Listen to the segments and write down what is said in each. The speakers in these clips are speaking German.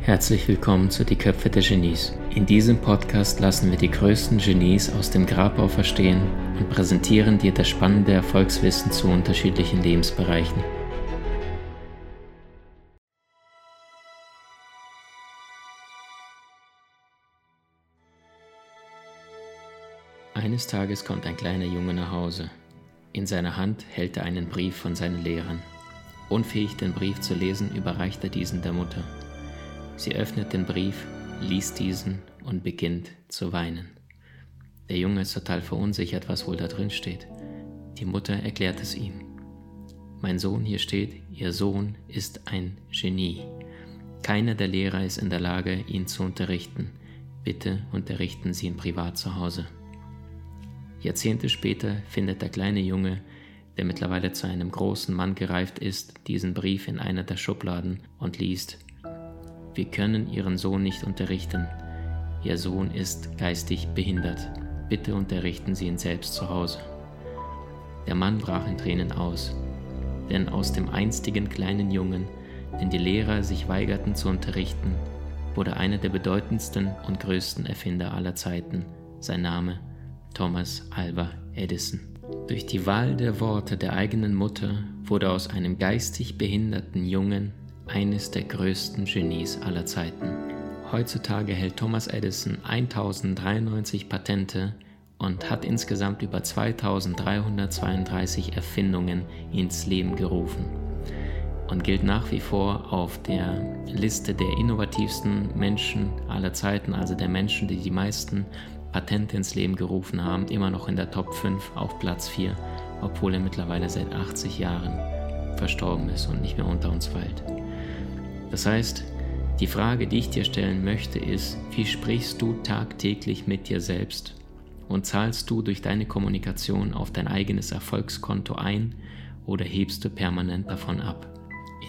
Herzlich willkommen zu Die Köpfe der Genies. In diesem Podcast lassen wir die größten Genies aus dem Grabau verstehen und präsentieren dir das spannende Erfolgswissen zu unterschiedlichen Lebensbereichen. Eines Tages kommt ein kleiner Junge nach Hause. In seiner Hand hält er einen Brief von seinen Lehrern. Unfähig, den Brief zu lesen, überreicht er diesen der Mutter. Sie öffnet den Brief, liest diesen und beginnt zu weinen. Der Junge ist total verunsichert, was wohl da drin steht. Die Mutter erklärt es ihm. Mein Sohn, hier steht, Ihr Sohn ist ein Genie. Keiner der Lehrer ist in der Lage, ihn zu unterrichten. Bitte unterrichten Sie ihn privat zu Hause. Jahrzehnte später findet der kleine Junge, der mittlerweile zu einem großen Mann gereift ist, diesen Brief in einer der Schubladen und liest, wir können Ihren Sohn nicht unterrichten. Ihr Sohn ist geistig behindert. Bitte unterrichten Sie ihn selbst zu Hause. Der Mann brach in Tränen aus, denn aus dem einstigen kleinen Jungen, den die Lehrer sich weigerten zu unterrichten, wurde einer der bedeutendsten und größten Erfinder aller Zeiten. Sein Name Thomas Alva Edison. Durch die Wahl der Worte der eigenen Mutter wurde aus einem geistig behinderten Jungen eines der größten Genies aller Zeiten. Heutzutage hält Thomas Edison 1093 Patente und hat insgesamt über 2332 Erfindungen ins Leben gerufen und gilt nach wie vor auf der Liste der innovativsten Menschen aller Zeiten, also der Menschen, die die meisten Patente ins Leben gerufen haben, immer noch in der Top 5 auf Platz 4, obwohl er mittlerweile seit 80 Jahren verstorben ist und nicht mehr unter uns weilt. Das heißt, die Frage, die ich dir stellen möchte, ist, wie sprichst du tagtäglich mit dir selbst? Und zahlst du durch deine Kommunikation auf dein eigenes Erfolgskonto ein oder hebst du permanent davon ab?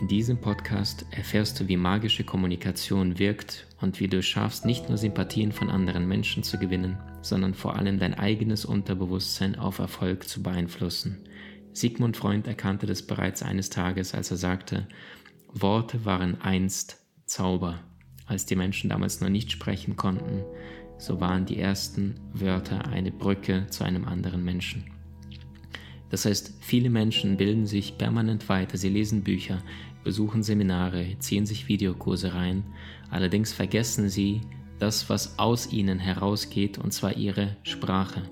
In diesem Podcast erfährst du, wie magische Kommunikation wirkt und wie du schaffst, nicht nur Sympathien von anderen Menschen zu gewinnen, sondern vor allem dein eigenes Unterbewusstsein auf Erfolg zu beeinflussen. Sigmund Freund erkannte das bereits eines Tages, als er sagte, Worte waren einst Zauber. Als die Menschen damals noch nicht sprechen konnten, so waren die ersten Wörter eine Brücke zu einem anderen Menschen. Das heißt, viele Menschen bilden sich permanent weiter, sie lesen Bücher, besuchen Seminare, ziehen sich Videokurse rein, allerdings vergessen sie das, was aus ihnen herausgeht, und zwar ihre Sprache.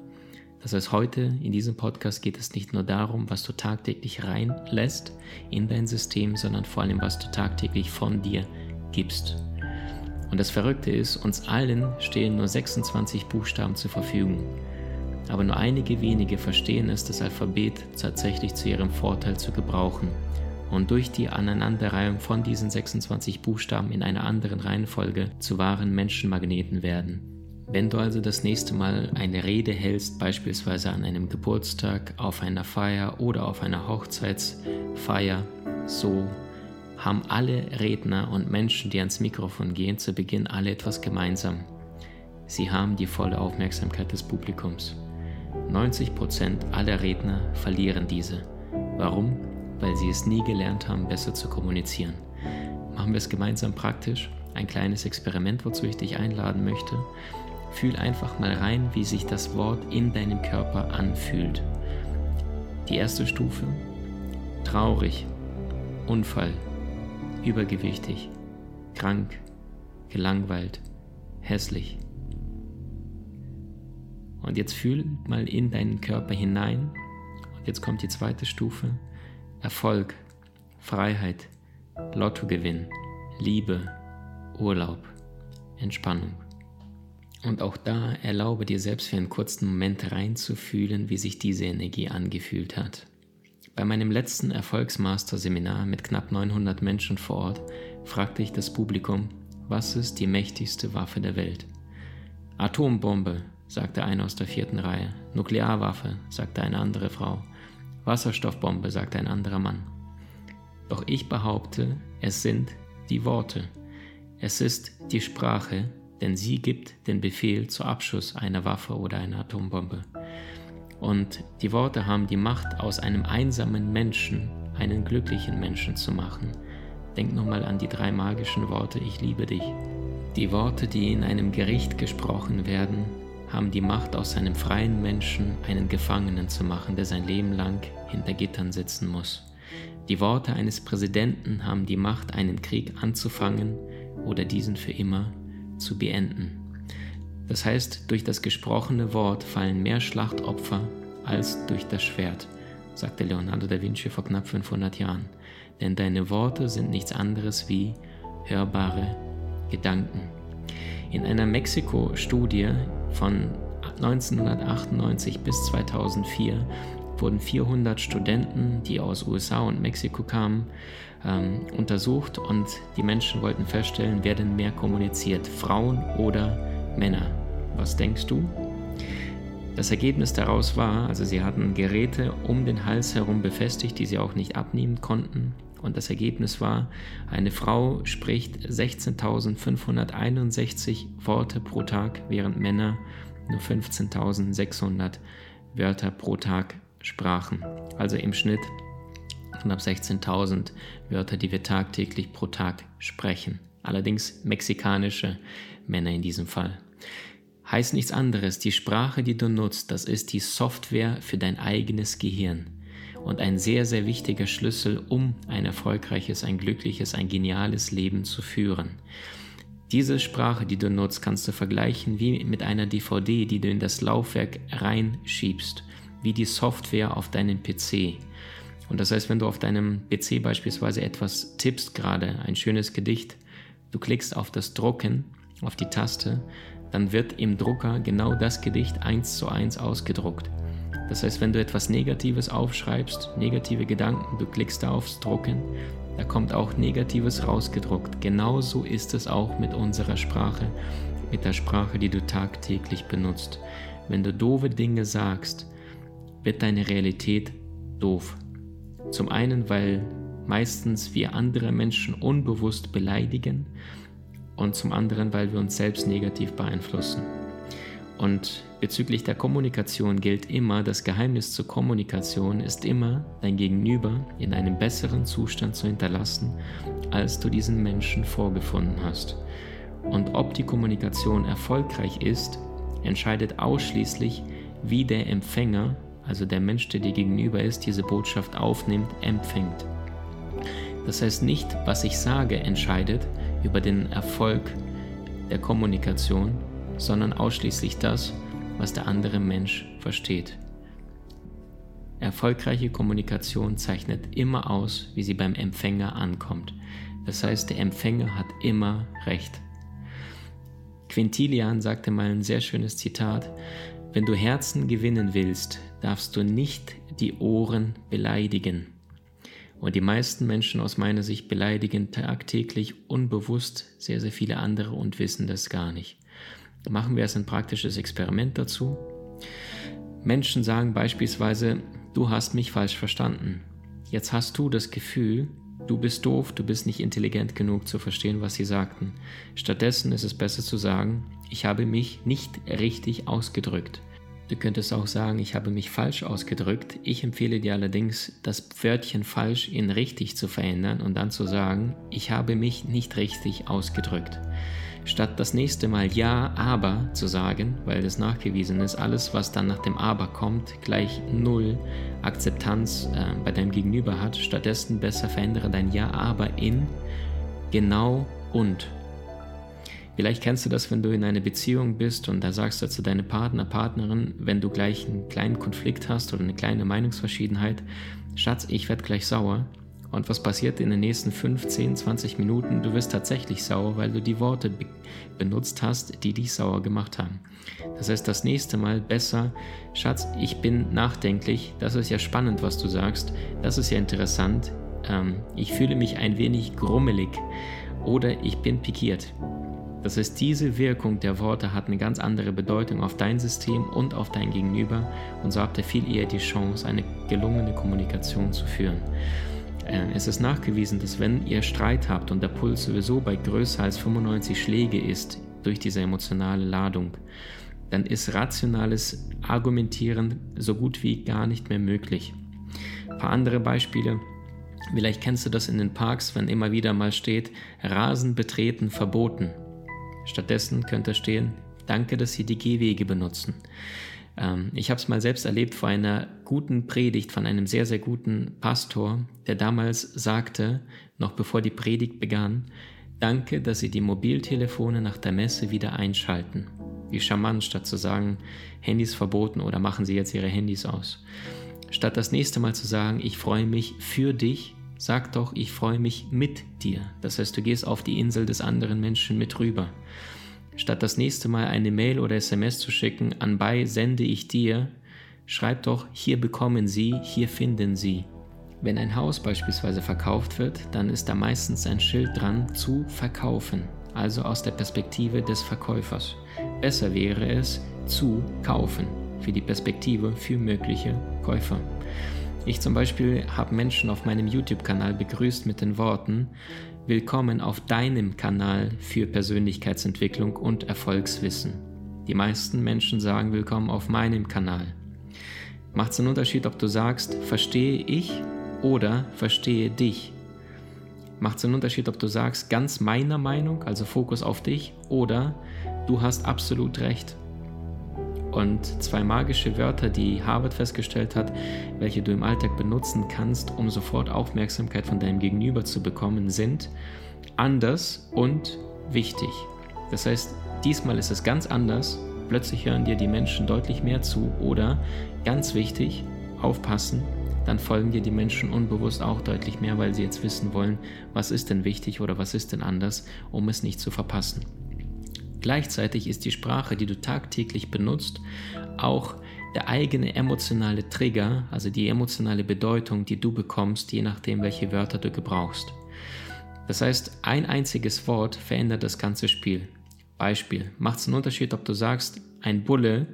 Das heißt, heute in diesem Podcast geht es nicht nur darum, was du tagtäglich reinlässt in dein System, sondern vor allem, was du tagtäglich von dir gibst. Und das Verrückte ist, uns allen stehen nur 26 Buchstaben zur Verfügung. Aber nur einige wenige verstehen es, das Alphabet tatsächlich zu ihrem Vorteil zu gebrauchen und durch die Aneinanderreihung von diesen 26 Buchstaben in einer anderen Reihenfolge zu wahren Menschenmagneten werden. Wenn du also das nächste Mal eine Rede hältst, beispielsweise an einem Geburtstag, auf einer Feier oder auf einer Hochzeitsfeier, so haben alle Redner und Menschen, die ans Mikrofon gehen, zu Beginn alle etwas gemeinsam. Sie haben die volle Aufmerksamkeit des Publikums. 90% aller Redner verlieren diese. Warum? Weil sie es nie gelernt haben, besser zu kommunizieren. Machen wir es gemeinsam praktisch. Ein kleines Experiment, wozu ich dich einladen möchte. Fühl einfach mal rein, wie sich das Wort in deinem Körper anfühlt. Die erste Stufe. Traurig, Unfall, übergewichtig, krank, gelangweilt, hässlich. Und jetzt fühl mal in deinen Körper hinein. Und jetzt kommt die zweite Stufe. Erfolg, Freiheit, Lottogewinn, Liebe, Urlaub, Entspannung. Und auch da erlaube dir selbst für einen kurzen Moment reinzufühlen, wie sich diese Energie angefühlt hat. Bei meinem letzten Erfolgsmaster-Seminar mit knapp 900 Menschen vor Ort fragte ich das Publikum, was ist die mächtigste Waffe der Welt? Atombombe, sagte einer aus der vierten Reihe. Nuklearwaffe, sagte eine andere Frau. Wasserstoffbombe, sagte ein anderer Mann. Doch ich behaupte, es sind die Worte. Es ist die Sprache, denn sie gibt den Befehl zur Abschuss einer Waffe oder einer Atombombe. Und die Worte haben die Macht, aus einem einsamen Menschen einen glücklichen Menschen zu machen. Denk nochmal an die drei magischen Worte, ich liebe dich. Die Worte, die in einem Gericht gesprochen werden, haben die Macht, aus einem freien Menschen einen Gefangenen zu machen, der sein Leben lang hinter Gittern sitzen muss. Die Worte eines Präsidenten haben die Macht, einen Krieg anzufangen oder diesen für immer zu beenden. Das heißt, durch das gesprochene Wort fallen mehr Schlachtopfer als durch das Schwert, sagte Leonardo da Vinci vor knapp 500 Jahren. Denn deine Worte sind nichts anderes wie hörbare Gedanken. In einer Mexiko-Studie von 1998 bis 2004 wurden 400 Studenten, die aus USA und Mexiko kamen, ähm, untersucht und die Menschen wollten feststellen, wer denn mehr kommuniziert, Frauen oder Männer. Was denkst du? Das Ergebnis daraus war, also sie hatten Geräte um den Hals herum befestigt, die sie auch nicht abnehmen konnten. Und das Ergebnis war, eine Frau spricht 16.561 Worte pro Tag, während Männer nur 15.600 Wörter pro Tag sprachen. Also im Schnitt knapp 16.000 Wörter, die wir tagtäglich pro Tag sprechen. Allerdings mexikanische Männer in diesem Fall heißt nichts anderes. Die Sprache, die du nutzt, das ist die Software für dein eigenes Gehirn. Und ein sehr, sehr wichtiger Schlüssel, um ein erfolgreiches, ein glückliches, ein geniales Leben zu führen. Diese Sprache, die du nutzt, kannst du vergleichen wie mit einer DVD, die du in das Laufwerk reinschiebst, wie die Software auf deinen PC. Und das heißt, wenn du auf deinem PC beispielsweise etwas tippst, gerade ein schönes Gedicht, du klickst auf das Drucken, auf die Taste, dann wird im Drucker genau das Gedicht eins zu eins ausgedruckt. Das heißt, wenn du etwas Negatives aufschreibst, negative Gedanken, du klickst da aufs Drucken, da kommt auch Negatives rausgedruckt. Genauso ist es auch mit unserer Sprache, mit der Sprache, die du tagtäglich benutzt. Wenn du doofe Dinge sagst, wird deine Realität doof. Zum einen, weil meistens wir andere Menschen unbewusst beleidigen und zum anderen, weil wir uns selbst negativ beeinflussen. Und bezüglich der Kommunikation gilt immer, das Geheimnis zur Kommunikation ist immer, dein Gegenüber in einem besseren Zustand zu hinterlassen, als du diesen Menschen vorgefunden hast. Und ob die Kommunikation erfolgreich ist, entscheidet ausschließlich, wie der Empfänger, also der Mensch, der dir gegenüber ist, diese Botschaft aufnimmt, empfängt. Das heißt nicht, was ich sage, entscheidet, über den Erfolg der Kommunikation, sondern ausschließlich das, was der andere Mensch versteht. Erfolgreiche Kommunikation zeichnet immer aus, wie sie beim Empfänger ankommt. Das heißt, der Empfänger hat immer recht. Quintilian sagte mal ein sehr schönes Zitat, wenn du Herzen gewinnen willst, darfst du nicht die Ohren beleidigen. Und die meisten Menschen aus meiner Sicht beleidigen tagtäglich unbewusst sehr, sehr viele andere und wissen das gar nicht. Machen wir es ein praktisches Experiment dazu. Menschen sagen beispielsweise, du hast mich falsch verstanden. Jetzt hast du das Gefühl, du bist doof, du bist nicht intelligent genug zu verstehen, was sie sagten. Stattdessen ist es besser zu sagen, ich habe mich nicht richtig ausgedrückt. Du könntest auch sagen, ich habe mich falsch ausgedrückt. Ich empfehle dir allerdings, das Wörtchen falsch in richtig zu verändern und dann zu sagen, ich habe mich nicht richtig ausgedrückt. Statt das nächste Mal ja, aber zu sagen, weil das nachgewiesen ist, alles, was dann nach dem aber kommt, gleich null Akzeptanz äh, bei deinem Gegenüber hat, stattdessen besser verändere dein ja, aber in genau und. Vielleicht kennst du das, wenn du in einer Beziehung bist und da sagst du zu deinem Partner, Partnerin, wenn du gleich einen kleinen Konflikt hast oder eine kleine Meinungsverschiedenheit, Schatz, ich werde gleich sauer. Und was passiert in den nächsten 5, 10, 20 Minuten? Du wirst tatsächlich sauer, weil du die Worte be benutzt hast, die dich sauer gemacht haben. Das heißt, das nächste Mal besser, Schatz, ich bin nachdenklich, das ist ja spannend, was du sagst, das ist ja interessant, ähm, ich fühle mich ein wenig grummelig oder ich bin pikiert. Das heißt, diese Wirkung der Worte hat eine ganz andere Bedeutung auf dein System und auf dein Gegenüber und so habt ihr viel eher die Chance, eine gelungene Kommunikation zu führen. Äh, es ist nachgewiesen, dass wenn ihr Streit habt und der Puls sowieso bei größer als 95 Schläge ist durch diese emotionale Ladung, dann ist rationales Argumentieren so gut wie gar nicht mehr möglich. Ein paar andere Beispiele. Vielleicht kennst du das in den Parks, wenn immer wieder mal steht, Rasen betreten verboten. Stattdessen könnte stehen, danke, dass Sie die Gehwege benutzen. Ähm, ich habe es mal selbst erlebt vor einer guten Predigt von einem sehr, sehr guten Pastor, der damals sagte, noch bevor die Predigt begann, danke, dass Sie die Mobiltelefone nach der Messe wieder einschalten. Wie charmant, statt zu sagen, Handys verboten oder machen Sie jetzt Ihre Handys aus. Statt das nächste Mal zu sagen, ich freue mich für dich, sag doch, ich freue mich mit dir. Das heißt, du gehst auf die Insel des anderen Menschen mit rüber. Statt das nächste Mal eine Mail oder SMS zu schicken, anbei sende ich dir, schreib doch, hier bekommen Sie, hier finden Sie. Wenn ein Haus beispielsweise verkauft wird, dann ist da meistens ein Schild dran zu verkaufen, also aus der Perspektive des Verkäufers. Besser wäre es zu kaufen, für die Perspektive für mögliche Käufer. Ich zum Beispiel habe Menschen auf meinem YouTube-Kanal begrüßt mit den Worten, Willkommen auf deinem Kanal für Persönlichkeitsentwicklung und Erfolgswissen. Die meisten Menschen sagen Willkommen auf meinem Kanal. Macht es einen Unterschied, ob du sagst, verstehe ich oder verstehe dich? Macht es einen Unterschied, ob du sagst, ganz meiner Meinung, also Fokus auf dich, oder du hast absolut recht. Und zwei magische Wörter, die Harvard festgestellt hat, welche du im Alltag benutzen kannst, um sofort Aufmerksamkeit von deinem Gegenüber zu bekommen, sind anders und wichtig. Das heißt, diesmal ist es ganz anders, plötzlich hören dir die Menschen deutlich mehr zu oder ganz wichtig, aufpassen, dann folgen dir die Menschen unbewusst auch deutlich mehr, weil sie jetzt wissen wollen, was ist denn wichtig oder was ist denn anders, um es nicht zu verpassen. Gleichzeitig ist die Sprache, die du tagtäglich benutzt, auch der eigene emotionale Trigger, also die emotionale Bedeutung, die du bekommst, je nachdem, welche Wörter du gebrauchst. Das heißt, ein einziges Wort verändert das ganze Spiel. Beispiel, macht es einen Unterschied, ob du sagst, ein Bulle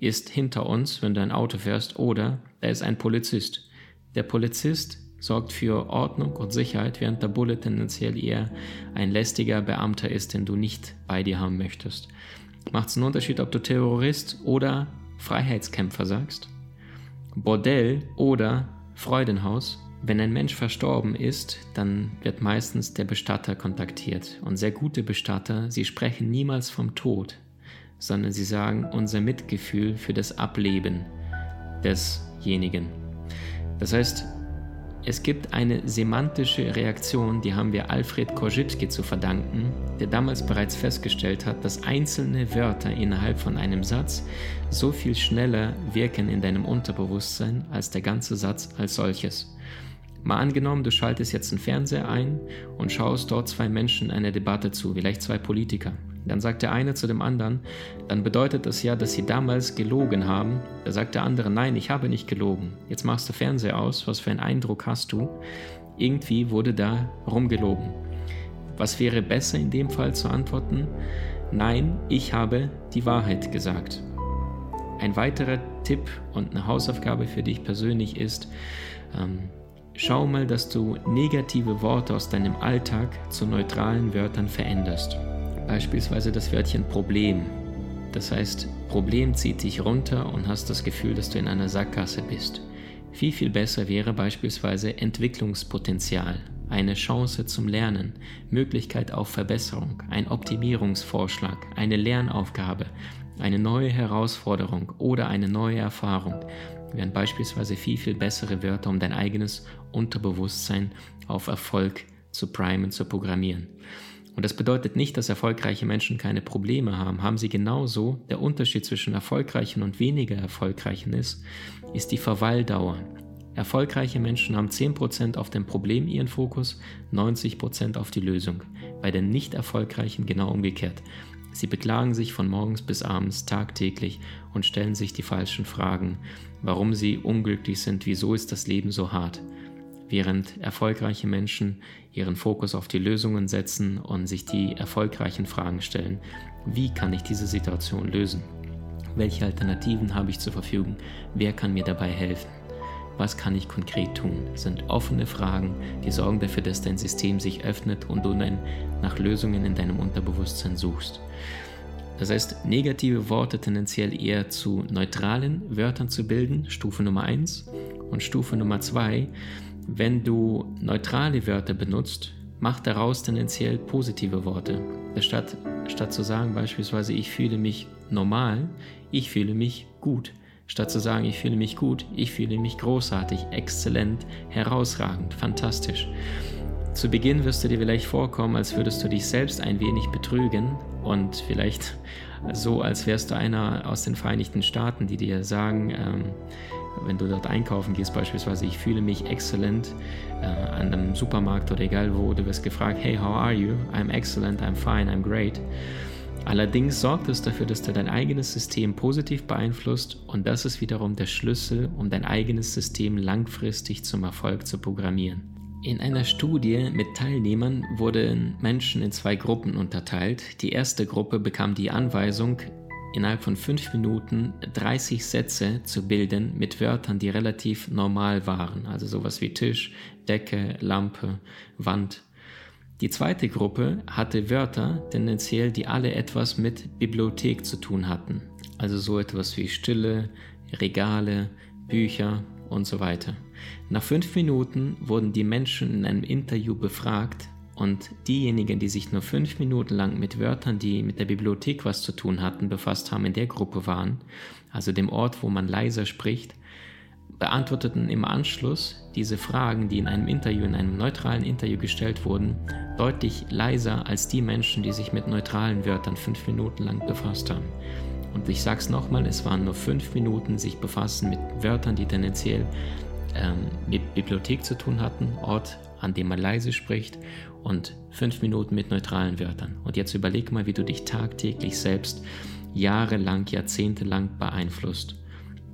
ist hinter uns, wenn du ein Auto fährst, oder da ist ein Polizist. Der Polizist sorgt für Ordnung und Sicherheit, während der Bulle tendenziell eher ein lästiger Beamter ist, den du nicht bei dir haben möchtest. Macht es einen Unterschied, ob du Terrorist oder Freiheitskämpfer sagst? Bordell oder Freudenhaus? Wenn ein Mensch verstorben ist, dann wird meistens der Bestatter kontaktiert. Und sehr gute Bestatter, sie sprechen niemals vom Tod, sondern sie sagen unser Mitgefühl für das Ableben desjenigen. Das heißt, es gibt eine semantische Reaktion, die haben wir Alfred Korzybski zu verdanken, der damals bereits festgestellt hat, dass einzelne Wörter innerhalb von einem Satz so viel schneller wirken in deinem Unterbewusstsein als der ganze Satz als solches. Mal angenommen, du schaltest jetzt einen Fernseher ein und schaust dort zwei Menschen einer Debatte zu, vielleicht zwei Politiker. Dann sagt der eine zu dem anderen, dann bedeutet das ja, dass sie damals gelogen haben. Da sagt der andere, nein, ich habe nicht gelogen. Jetzt machst du Fernseher aus, was für einen Eindruck hast du? Irgendwie wurde da rumgelogen. Was wäre besser in dem Fall zu antworten? Nein, ich habe die Wahrheit gesagt. Ein weiterer Tipp und eine Hausaufgabe für dich persönlich ist, ähm, schau mal, dass du negative Worte aus deinem Alltag zu neutralen Wörtern veränderst. Beispielsweise das Wörtchen Problem. Das heißt, Problem zieht dich runter und hast das Gefühl, dass du in einer Sackgasse bist. Viel, viel besser wäre beispielsweise Entwicklungspotenzial, eine Chance zum Lernen, Möglichkeit auf Verbesserung, ein Optimierungsvorschlag, eine Lernaufgabe, eine neue Herausforderung oder eine neue Erfahrung wären beispielsweise viel, viel bessere Wörter, um dein eigenes Unterbewusstsein auf Erfolg zu primen, zu programmieren. Und das bedeutet nicht, dass erfolgreiche Menschen keine Probleme haben. Haben sie genauso. Der Unterschied zwischen erfolgreichen und weniger erfolgreichen ist, ist die Verweildauer. Erfolgreiche Menschen haben 10% auf dem Problem ihren Fokus, 90% auf die Lösung. Bei den nicht erfolgreichen genau umgekehrt. Sie beklagen sich von morgens bis abends tagtäglich und stellen sich die falschen Fragen, warum sie unglücklich sind, wieso ist das Leben so hart während erfolgreiche Menschen ihren Fokus auf die Lösungen setzen und sich die erfolgreichen Fragen stellen, wie kann ich diese Situation lösen? Welche Alternativen habe ich zur Verfügung? Wer kann mir dabei helfen? Was kann ich konkret tun? Das sind offene Fragen, die sorgen dafür, dass dein System sich öffnet und du dann nach Lösungen in deinem Unterbewusstsein suchst. Das heißt, negative Worte tendenziell eher zu neutralen Wörtern zu bilden, Stufe Nummer 1. Und Stufe Nummer 2, wenn du neutrale Wörter benutzt, mach daraus tendenziell positive Worte. Statt, statt zu sagen beispielsweise, ich fühle mich normal, ich fühle mich gut. Statt zu sagen, ich fühle mich gut, ich fühle mich großartig, exzellent, herausragend, fantastisch. Zu Beginn wirst du dir vielleicht vorkommen, als würdest du dich selbst ein wenig betrügen und vielleicht so, als wärst du einer aus den Vereinigten Staaten, die dir sagen, ähm, wenn du dort einkaufen gehst beispielsweise, ich fühle mich exzellent äh, an einem Supermarkt oder egal wo, du wirst gefragt, hey, how are you? I'm excellent, I'm fine, I'm great. Allerdings sorgt es dafür, dass du dein eigenes System positiv beeinflusst und das ist wiederum der Schlüssel, um dein eigenes System langfristig zum Erfolg zu programmieren. In einer Studie mit Teilnehmern wurden Menschen in zwei Gruppen unterteilt. Die erste Gruppe bekam die Anweisung, innerhalb von fünf Minuten 30 Sätze zu bilden mit Wörtern, die relativ normal waren, also sowas wie Tisch, Decke, Lampe, Wand. Die zweite Gruppe hatte Wörter, tendenziell, die alle etwas mit Bibliothek zu tun hatten, also so etwas wie Stille, Regale, Bücher und so weiter. Nach fünf Minuten wurden die Menschen in einem Interview befragt und diejenigen, die sich nur fünf Minuten lang mit Wörtern, die mit der Bibliothek was zu tun hatten, befasst haben, in der Gruppe waren, also dem Ort, wo man leiser spricht, beantworteten im Anschluss diese Fragen, die in einem Interview, in einem neutralen Interview gestellt wurden, deutlich leiser als die Menschen, die sich mit neutralen Wörtern fünf Minuten lang befasst haben. Und ich sage es nochmal, es waren nur fünf Minuten sich befassen mit Wörtern, die tendenziell ähm, mit Bibliothek zu tun hatten, Ort, an dem man leise spricht und fünf Minuten mit neutralen Wörtern. Und jetzt überleg mal, wie du dich tagtäglich selbst jahrelang, jahrzehntelang beeinflusst.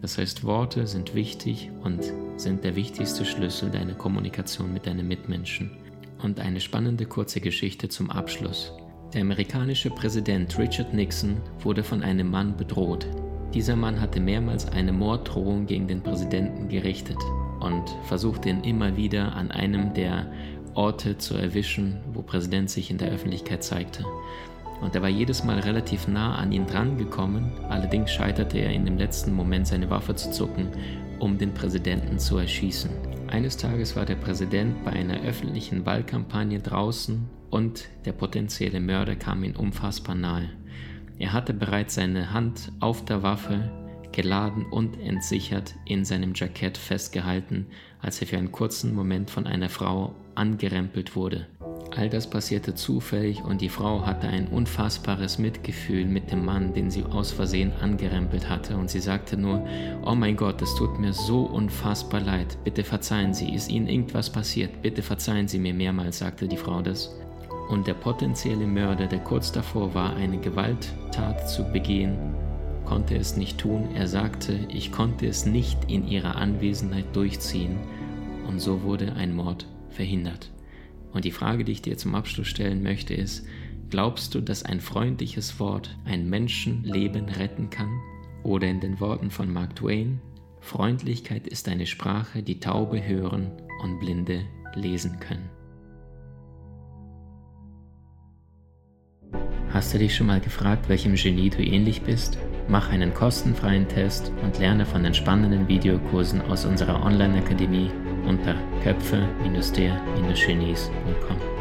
Das heißt, Worte sind wichtig und sind der wichtigste Schlüssel deiner Kommunikation mit deinen Mitmenschen. Und eine spannende kurze Geschichte zum Abschluss. Der amerikanische Präsident Richard Nixon wurde von einem Mann bedroht. Dieser Mann hatte mehrmals eine Morddrohung gegen den Präsidenten gerichtet und versuchte ihn immer wieder an einem der Orte zu erwischen, wo Präsident sich in der Öffentlichkeit zeigte. Und er war jedes Mal relativ nah an ihn dran gekommen, allerdings scheiterte er in dem letzten Moment seine Waffe zu zucken, um den Präsidenten zu erschießen. Eines Tages war der Präsident bei einer öffentlichen Wahlkampagne draußen und der potenzielle Mörder kam ihm unfassbar nahe. Er hatte bereits seine Hand auf der Waffe geladen und entsichert in seinem Jackett festgehalten, als er für einen kurzen Moment von einer Frau angerempelt wurde. All das passierte zufällig und die Frau hatte ein unfassbares Mitgefühl mit dem Mann, den sie aus Versehen angerempelt hatte und sie sagte nur, oh mein Gott, es tut mir so unfassbar leid, bitte verzeihen Sie, ist Ihnen irgendwas passiert, bitte verzeihen Sie mir mehrmals, sagte die Frau das. Und der potenzielle Mörder, der kurz davor war, eine Gewalttat zu begehen, konnte es nicht tun. Er sagte, ich konnte es nicht in ihrer Anwesenheit durchziehen und so wurde ein Mord verhindert. Und die Frage, die ich dir zum Abschluss stellen möchte, ist, glaubst du, dass ein freundliches Wort ein Menschenleben retten kann? Oder in den Worten von Mark Twain, Freundlichkeit ist eine Sprache, die Taube hören und Blinde lesen können. Hast du dich schon mal gefragt, welchem Genie du ähnlich bist? Mach einen kostenfreien Test und lerne von den spannenden Videokursen aus unserer Online-Akademie unter köpfe-der-genies.com.